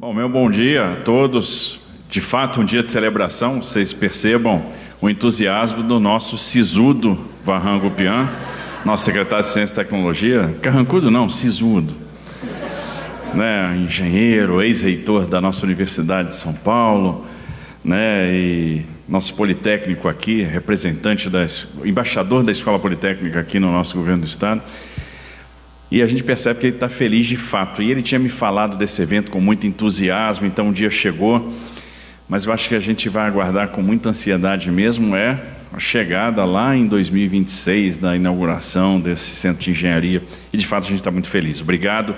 Bom, meu bom dia a todos. De fato, um dia de celebração, vocês percebam o entusiasmo do nosso sisudo Varrango Pian, nosso secretário de Ciência e Tecnologia. Carrancudo não, sisudo. Né, engenheiro, ex-reitor da nossa Universidade de São Paulo, né, e nosso politécnico aqui, representante da embaixador da Escola Politécnica aqui no nosso governo do estado. E a gente percebe que ele está feliz de fato. E ele tinha me falado desse evento com muito entusiasmo, então o dia chegou. Mas eu acho que a gente vai aguardar com muita ansiedade mesmo é a chegada lá em 2026 da inauguração desse centro de engenharia. E de fato a gente está muito feliz. Obrigado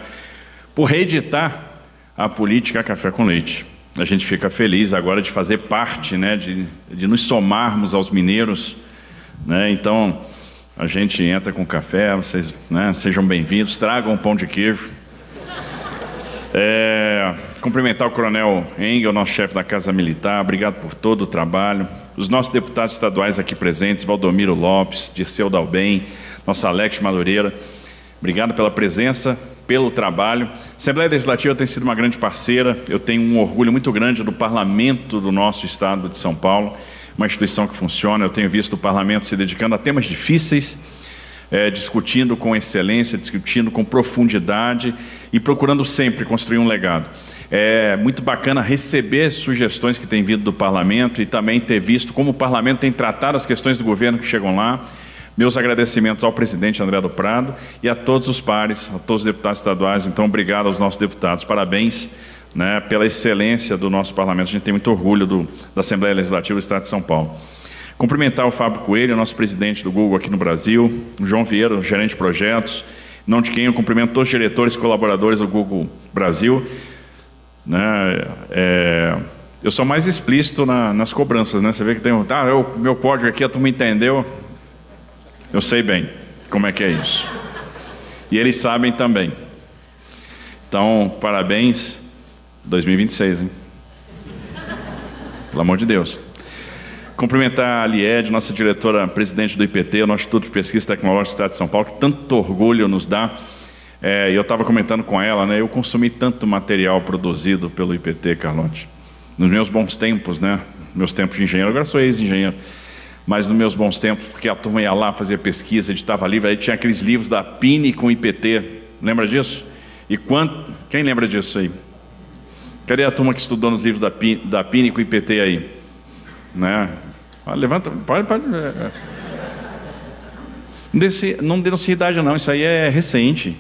por reeditar a política Café com Leite. A gente fica feliz agora de fazer parte, né, de, de nos somarmos aos mineiros. Né? Então, a gente entra com café, vocês né, sejam bem-vindos, tragam um pão de queijo. É, cumprimentar o Coronel Engel, nosso chefe da Casa Militar, obrigado por todo o trabalho. Os nossos deputados estaduais aqui presentes, Valdomiro Lopes, Dirceu Dalbem, nosso Alex Madureira, obrigado pela presença, pelo trabalho. A Assembleia Legislativa tem sido uma grande parceira, eu tenho um orgulho muito grande do parlamento do nosso estado de São Paulo uma instituição que funciona. Eu tenho visto o parlamento se dedicando a temas difíceis, é, discutindo com excelência, discutindo com profundidade e procurando sempre construir um legado. É muito bacana receber sugestões que têm vindo do parlamento e também ter visto como o parlamento tem tratado as questões do governo que chegam lá. Meus agradecimentos ao presidente André do Prado e a todos os pares, a todos os deputados estaduais. Então, obrigado aos nossos deputados. Parabéns né, pela excelência do nosso parlamento. A gente tem muito orgulho do, da Assembleia Legislativa do Estado de São Paulo. Cumprimentar o Fábio Coelho, nosso presidente do Google aqui no Brasil, o João Vieira, gerente de projetos, não de quem eu cumprimento todos os diretores e colaboradores do Google Brasil. Né, é, eu sou mais explícito na, nas cobranças, né? Você vê que tem um. Ah, eu, meu código aqui, a turma entendeu. Eu sei bem como é que é isso. E eles sabem também. Então, parabéns. 2026, hein? Pelo amor de Deus. Cumprimentar a Lied, nossa diretora presidente do IPT, o nosso Instituto de Pesquisa Tecnológica do Estado de São Paulo, que tanto orgulho nos dá. É, eu estava comentando com ela, né? Eu consumi tanto material produzido pelo IPT, Carlote. Nos meus bons tempos, né? Meus tempos de engenheiro, agora sou ex-engenheiro. Mas nos meus bons tempos, porque a turma ia lá fazer pesquisa, editava livro, aí tinha aqueles livros da Pini com IPT. Lembra disso? E quanto. Quem lembra disso aí? Cadê a turma que estudou nos livros da, Pini, da Pínico e PT aí? Né? Ah, levanta, pode, pode. É, é. Não denuncia idade não, isso aí é recente.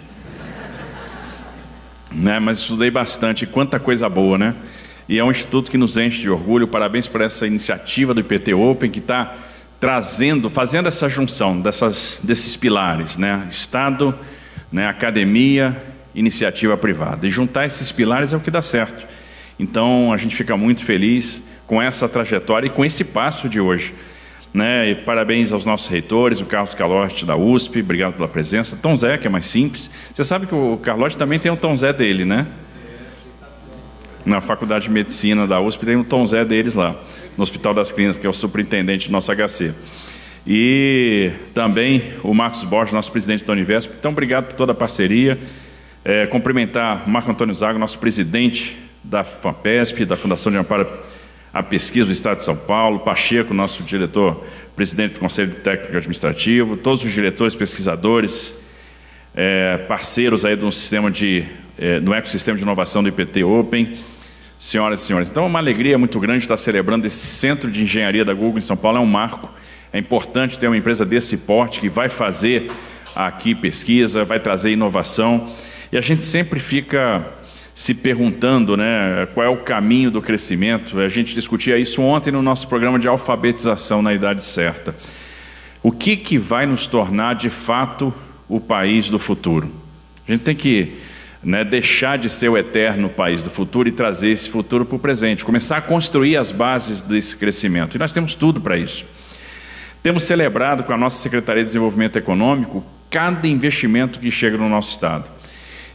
Né? Mas estudei bastante, quanta coisa boa, né? E é um instituto que nos enche de orgulho. Parabéns por essa iniciativa do IPT Open que está trazendo, fazendo essa junção dessas, desses pilares, né? Estado, né? academia, iniciativa privada. E juntar esses pilares é o que dá certo. Então a gente fica muito feliz com essa trajetória e com esse passo de hoje. Né? E parabéns aos nossos reitores, o Carlos Calote da USP, obrigado pela presença. Tom Zé, que é mais simples. Você sabe que o Carlote também tem o Tom Zé dele, né? Na Faculdade de Medicina da USP tem o Tom Zé deles lá, no Hospital das Clínicas, que é o superintendente do nosso HC. E também o Marcos Borges, nosso presidente da Univesp. Então, obrigado por toda a parceria. É, cumprimentar Marco Antônio Zago, nosso presidente da FAPESP, da Fundação de Amparo à Pesquisa do Estado de São Paulo, Pacheco, nosso diretor, presidente do Conselho Técnico Administrativo, todos os diretores, pesquisadores, é, parceiros aí do sistema de, é, no ecossistema de inovação do IPT Open, senhoras e senhores. Então é uma alegria muito grande estar celebrando esse centro de engenharia da Google em São Paulo, é um marco. É importante ter uma empresa desse porte que vai fazer aqui pesquisa, vai trazer inovação. E a gente sempre fica se perguntando né, qual é o caminho do crescimento. A gente discutia isso ontem no nosso programa de alfabetização na idade certa. O que, que vai nos tornar de fato o país do futuro? A gente tem que né, deixar de ser o eterno país do futuro e trazer esse futuro para o presente, começar a construir as bases desse crescimento. E nós temos tudo para isso. Temos celebrado com a nossa Secretaria de Desenvolvimento Econômico cada investimento que chega no nosso Estado.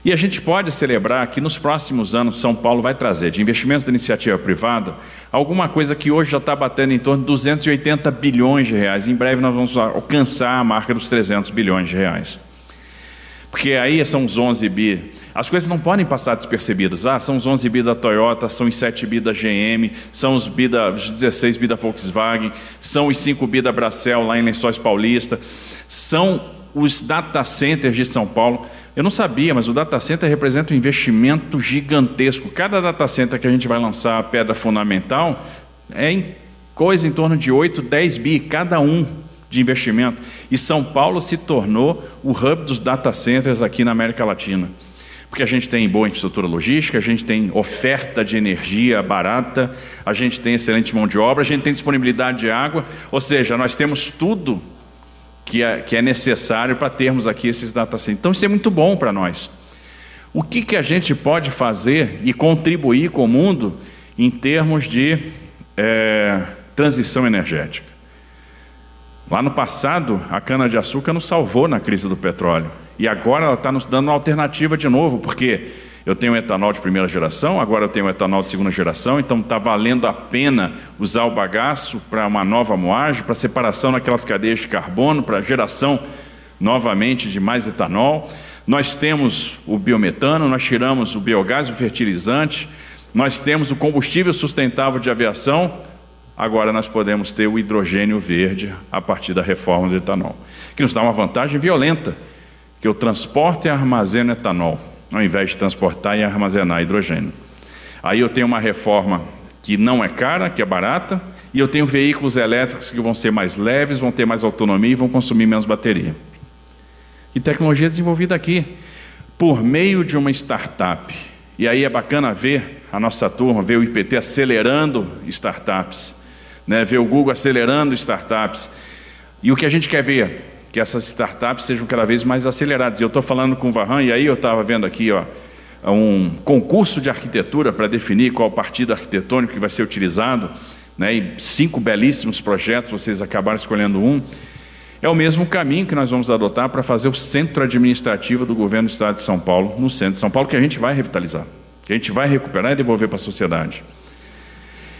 E a gente pode celebrar que nos próximos anos São Paulo vai trazer de investimentos da iniciativa privada alguma coisa que hoje já está batendo em torno de 280 bilhões de reais. Em breve nós vamos alcançar a marca dos 300 bilhões de reais. Porque aí são os 11 bi As coisas não podem passar despercebidas. Ah, são os 11 bi da Toyota, são os 7 bi da GM, são os, bi da, os 16 bi da Volkswagen, são os 5 bi da Bracel lá em Lençóis Paulista, são os data centers de São Paulo. Eu não sabia, mas o data center representa um investimento gigantesco. Cada data center que a gente vai lançar a pedra fundamental é em coisa em torno de 8, 10 bi cada um de investimento. E São Paulo se tornou o hub dos data centers aqui na América Latina porque a gente tem boa infraestrutura logística, a gente tem oferta de energia barata, a gente tem excelente mão de obra, a gente tem disponibilidade de água, ou seja, nós temos tudo que é, que é necessário para termos aqui esses data centers. Então isso é muito bom para nós. O que, que a gente pode fazer e contribuir com o mundo em termos de é, transição energética? Lá no passado, a cana-de-açúcar nos salvou na crise do petróleo. E agora ela está nos dando uma alternativa de novo, porque eu tenho etanol de primeira geração, agora eu tenho etanol de segunda geração, então está valendo a pena usar o bagaço para uma nova moagem, para separação naquelas cadeias de carbono, para geração novamente de mais etanol. Nós temos o biometano, nós tiramos o biogás, o fertilizante, nós temos o combustível sustentável de aviação, agora nós podemos ter o hidrogênio verde a partir da reforma do etanol, que nos dá uma vantagem violenta que eu transporto e armazeno etanol, ao invés de transportar e armazenar hidrogênio. Aí eu tenho uma reforma que não é cara, que é barata, e eu tenho veículos elétricos que vão ser mais leves, vão ter mais autonomia e vão consumir menos bateria. E tecnologia desenvolvida aqui, por meio de uma startup. E aí é bacana ver a nossa turma, ver o IPT acelerando startups, né? ver o Google acelerando startups. E o que a gente quer ver? Que essas startups sejam cada vez mais aceleradas. Eu estou falando com o Varran, e aí eu estava vendo aqui ó, um concurso de arquitetura para definir qual partido arquitetônico que vai ser utilizado, né, e cinco belíssimos projetos, vocês acabaram escolhendo um. É o mesmo caminho que nós vamos adotar para fazer o centro administrativo do governo do Estado de São Paulo, no centro de São Paulo, que a gente vai revitalizar, que a gente vai recuperar e devolver para a sociedade.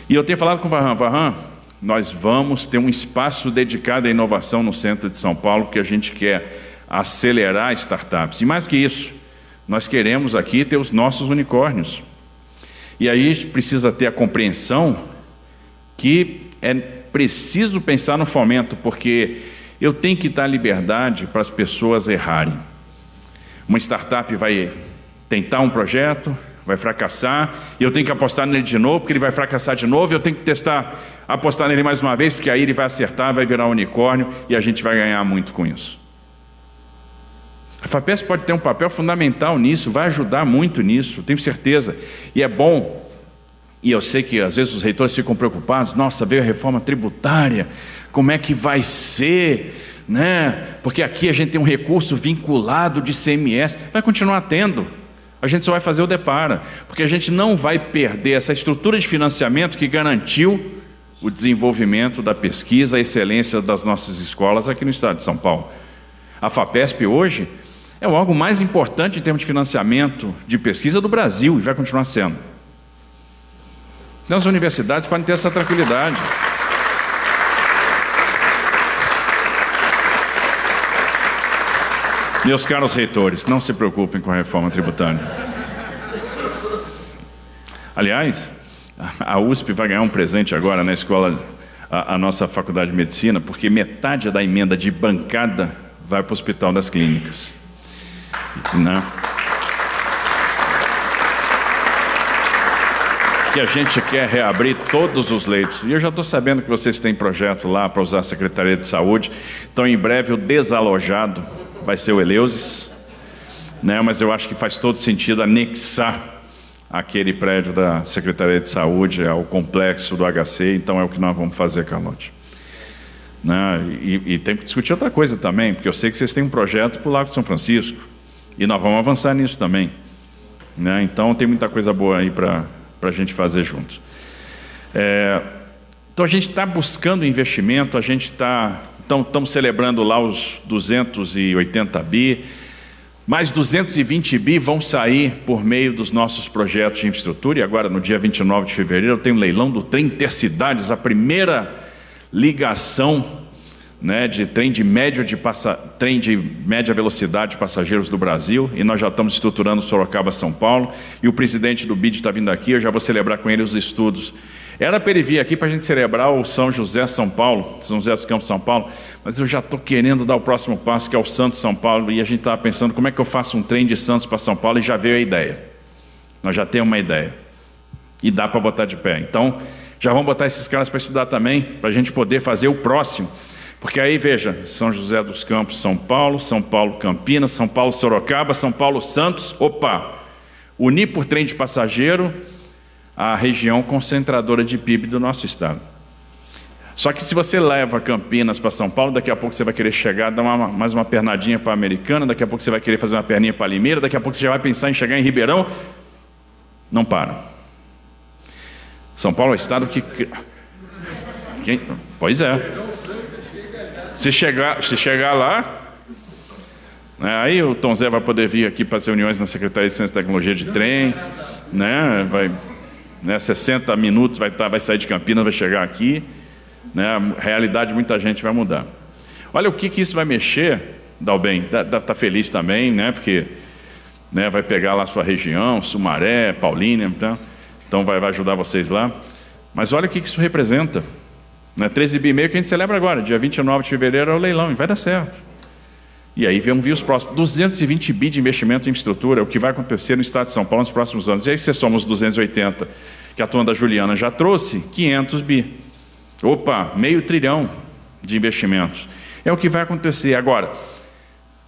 E eu tenho falado com o Varran, Varran, nós vamos ter um espaço dedicado à inovação no centro de São Paulo, que a gente quer acelerar startups. E mais do que isso, nós queremos aqui ter os nossos unicórnios. E aí a gente precisa ter a compreensão que é preciso pensar no fomento, porque eu tenho que dar liberdade para as pessoas errarem. Uma startup vai tentar um projeto, vai fracassar, e eu tenho que apostar nele de novo, porque ele vai fracassar de novo, eu tenho que testar, apostar nele mais uma vez, porque aí ele vai acertar, vai virar um unicórnio e a gente vai ganhar muito com isso. A FAPES pode ter um papel fundamental nisso, vai ajudar muito nisso, tenho certeza. E é bom, e eu sei que às vezes os reitores ficam preocupados, nossa, veio a reforma tributária, como é que vai ser? Né? Porque aqui a gente tem um recurso vinculado de CMS, vai continuar tendo a gente só vai fazer o depara, porque a gente não vai perder essa estrutura de financiamento que garantiu o desenvolvimento da pesquisa, a excelência das nossas escolas aqui no estado de São Paulo. A FAPESP hoje é o algo mais importante em termos de financiamento de pesquisa do Brasil e vai continuar sendo. Então as universidades podem ter essa tranquilidade. Meus caros reitores, não se preocupem com a reforma tributária. Aliás, a USP vai ganhar um presente agora na escola, a, a nossa faculdade de medicina, porque metade da emenda de bancada vai para o Hospital das Clínicas. Né? que a gente quer reabrir todos os leitos. E eu já estou sabendo que vocês têm projeto lá para usar a Secretaria de Saúde. Então, em breve, o desalojado vai ser o Eleusis, né? mas eu acho que faz todo sentido anexar aquele prédio da Secretaria de Saúde ao complexo do HC, então é o que nós vamos fazer, Carlote. Né? E, e, tem que discutir outra coisa também, porque eu sei que vocês têm um projeto para o Lago de São Francisco, e nós vamos avançar nisso também. Né? Então tem muita coisa boa aí para a gente fazer juntos. É, então a gente está buscando investimento, a gente está então, estamos celebrando lá os 280 bi. Mais 220 bi vão sair por meio dos nossos projetos de infraestrutura. E agora, no dia 29 de fevereiro, eu tenho um leilão do trem Intercidades, a primeira ligação né, de trem de, médio de passa, trem de média velocidade de passageiros do Brasil, e nós já estamos estruturando Sorocaba São Paulo, e o presidente do BID está vindo aqui, eu já vou celebrar com ele os estudos. Era para ele vir aqui para a gente celebrar o São José São Paulo, São José dos Campos São Paulo, mas eu já estou querendo dar o próximo passo, que é o Santos São Paulo, e a gente estava pensando como é que eu faço um trem de Santos para São Paulo, e já veio a ideia. Nós já temos uma ideia. E dá para botar de pé. Então, já vamos botar esses caras para estudar também, para a gente poder fazer o próximo. Porque aí veja, São José dos Campos, São Paulo, São Paulo Campinas, São Paulo Sorocaba, São Paulo Santos, opa, unir por trem de passageiro a região concentradora de PIB do nosso estado. Só que se você leva Campinas para São Paulo, daqui a pouco você vai querer chegar, dar uma, mais uma pernadinha para a Americana, daqui a pouco você vai querer fazer uma perninha para Limeira, daqui a pouco você já vai pensar em chegar em Ribeirão. Não para. São Paulo é o estado que. Quem? Pois é. Se chegar, se chegar lá, né, aí o Tom Zé vai poder vir aqui para as reuniões na Secretaria de Ciência e Tecnologia de trem, né, vai, né, 60 minutos vai, tá, vai sair de Campinas, vai chegar aqui, né, a realidade de muita gente vai mudar. Olha o que, que isso vai mexer, Dalben, está tá feliz também, né, porque né, vai pegar lá a sua região, Sumaré, Paulínia, então, então vai, vai ajudar vocês lá. Mas olha o que, que isso representa. Né? 13 bi meio que a gente celebra agora, dia 29 de fevereiro é o leilão, e vai dar certo. E aí vamos vir os próximos. 220 bi de investimento em infraestrutura, é o que vai acontecer no estado de São Paulo nos próximos anos. E aí você soma os 280 que a turma da Juliana já trouxe, 500 bi. Opa, meio trilhão de investimentos. É o que vai acontecer. Agora,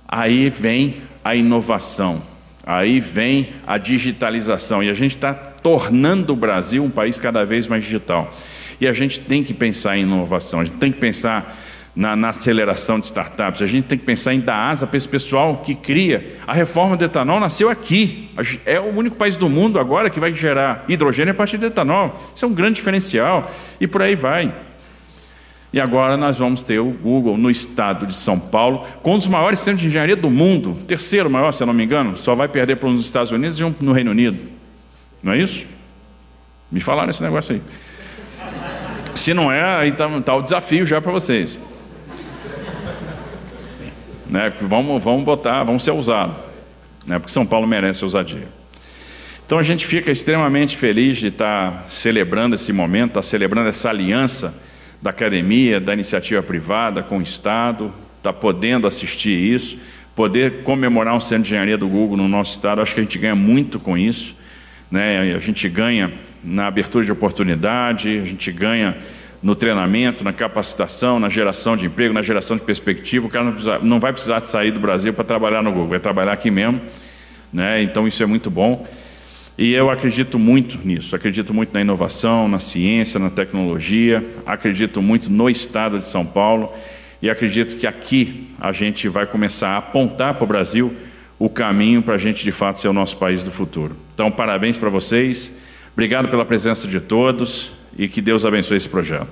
aí vem a inovação, aí vem a digitalização. E a gente está tornando o Brasil um país cada vez mais digital. E a gente tem que pensar em inovação, a gente tem que pensar na, na, aceleração de startups, a gente tem que pensar em dar asa para esse pessoal que cria. A reforma do etanol nasceu aqui. É o único país do mundo agora que vai gerar hidrogênio a partir do etanol. Isso é um grande diferencial. E por aí vai. E agora nós vamos ter o Google no estado de São Paulo, com um dos maiores centros de engenharia do mundo, terceiro maior, se eu não me engano, só vai perder para um nos Estados Unidos e um no Reino Unido. Não é isso? Me falaram esse negócio aí. Se não é, aí está tá o desafio já para vocês. Né? Vamos, vamos botar, vamos ser ousados. Né? Porque São Paulo merece ousadia. Então a gente fica extremamente feliz de estar celebrando esse momento, estar celebrando essa aliança da academia, da iniciativa privada com o Estado, estar podendo assistir isso, poder comemorar um centro de engenharia do Google no nosso estado, acho que a gente ganha muito com isso. Né? A gente ganha na abertura de oportunidade, a gente ganha no treinamento, na capacitação, na geração de emprego, na geração de perspectiva. O cara não, precisa, não vai precisar sair do Brasil para trabalhar no Google, vai trabalhar aqui mesmo. Né? Então isso é muito bom. E eu acredito muito nisso, acredito muito na inovação, na ciência, na tecnologia, acredito muito no estado de São Paulo e acredito que aqui a gente vai começar a apontar para o Brasil o caminho para a gente de fato ser o nosso país do futuro. Então, parabéns para vocês. Obrigado pela presença de todos e que Deus abençoe esse projeto.